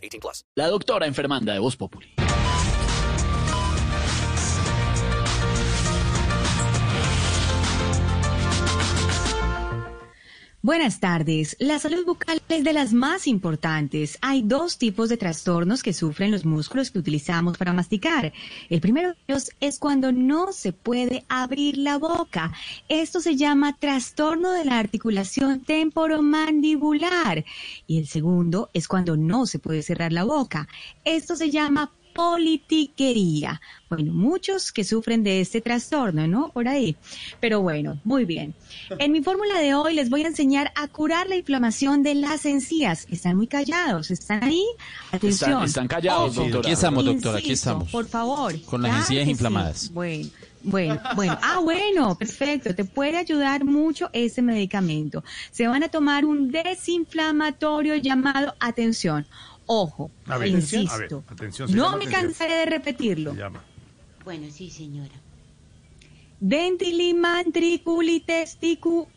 18 plus. La doctora enfermanda de Voz Populi. Buenas tardes. La salud bucal es de las más importantes. Hay dos tipos de trastornos que sufren los músculos que utilizamos para masticar. El primero de ellos es cuando no se puede abrir la boca. Esto se llama trastorno de la articulación temporomandibular. Y el segundo es cuando no se puede cerrar la boca. Esto se llama politiquería. Bueno, muchos que sufren de este trastorno, ¿no? Por ahí. Pero bueno, muy bien. En mi fórmula de hoy les voy a enseñar a curar la inflamación de las encías. Están muy callados, ¿están ahí? Atención. Están, están callados, Ojo. doctora. Aquí estamos, doctora, aquí estamos. Por favor. Con las Claro encías sí. inflamadas. Bueno. Bueno, bueno, ah, bueno, perfecto. Te puede ayudar mucho ese medicamento. Se van a tomar un desinflamatorio llamado atención. Ojo, A ver, atención, insisto. a ver, atención, se no llama me atención. cansaré de repetirlo. Bueno, sí, señora.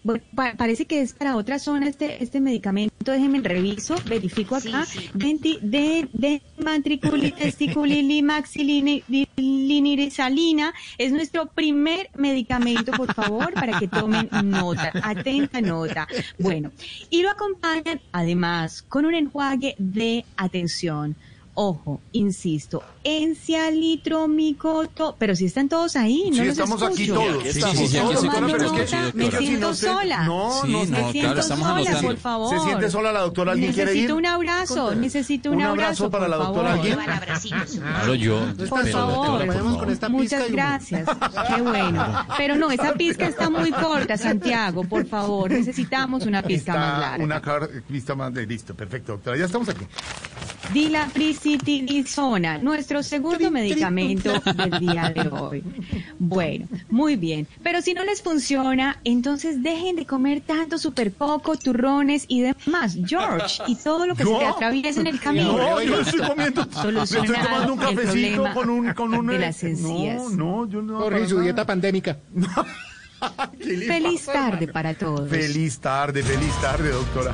Bueno, pa- parece que es para otra zona este, este medicamento. Déjenme reviso, verifico acá. Sí, sí. Venti, de, de mantriculitesticulilimaxilinirizalina es nuestro primer medicamento, por favor, para que tomen nota, atenta nota. Bueno, y lo acompañan además con un enjuague de atención. Ojo, insisto, encialitromicoto, pero si están todos ahí, no Sí, los estamos aquí escucho. todos. Sí, Sí, sí, aquí me siento sola. No, Sí, no, no, se- Me claro, siento estamos sola, anotando. por favor. ¿Se siente sola la doctora? ¿Alguien quiere ir? Necesito un abrazo, necesito un, Un abrazo para la doctora, favor. ¿alguien? Claro, yo. Por favor, muchas gracias. Qué bueno. Pero no, esa pizca está muy corta, Santiago, por favor. Necesitamos una pizca más larga. una pista más de listo. Perfecto, doctora. Ya estamos aquí. Dilapricitilizona, nuestro segundo medicamento del día de hoy. Bueno, muy bien. Pero si no les funciona, entonces dejen de comer tanto super coco, turrones y demás. George, y todo lo que se te ¿Yo? atraviesa en el camino. No, yo estoy comiendo. Estoy tomando un cafecito con un. Con un de eh, las encías. No, no, yo no. Jorge, para su dieta pandémica. ¿Qué le Feliz pasa, tarde hermano? para todos. Feliz tarde, feliz tarde, doctora.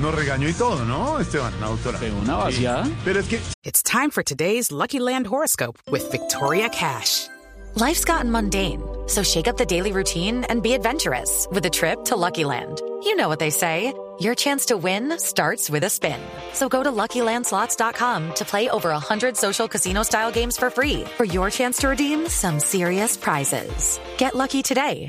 Nos regañó y todo, ¿no, Esteban? La doctora. Pegó una vaciada. Pero es que It's time for today's Lucky Land horoscope with Victoria Cash. Life's gotten mundane, so shake up the daily routine and be adventurous with a trip to Lucky Land. You know what they say. Your chance to win starts with a spin. So go to LuckyLandSlots.com to play over 100 social casino-style games for free for your chance to redeem some serious prizes. Get lucky today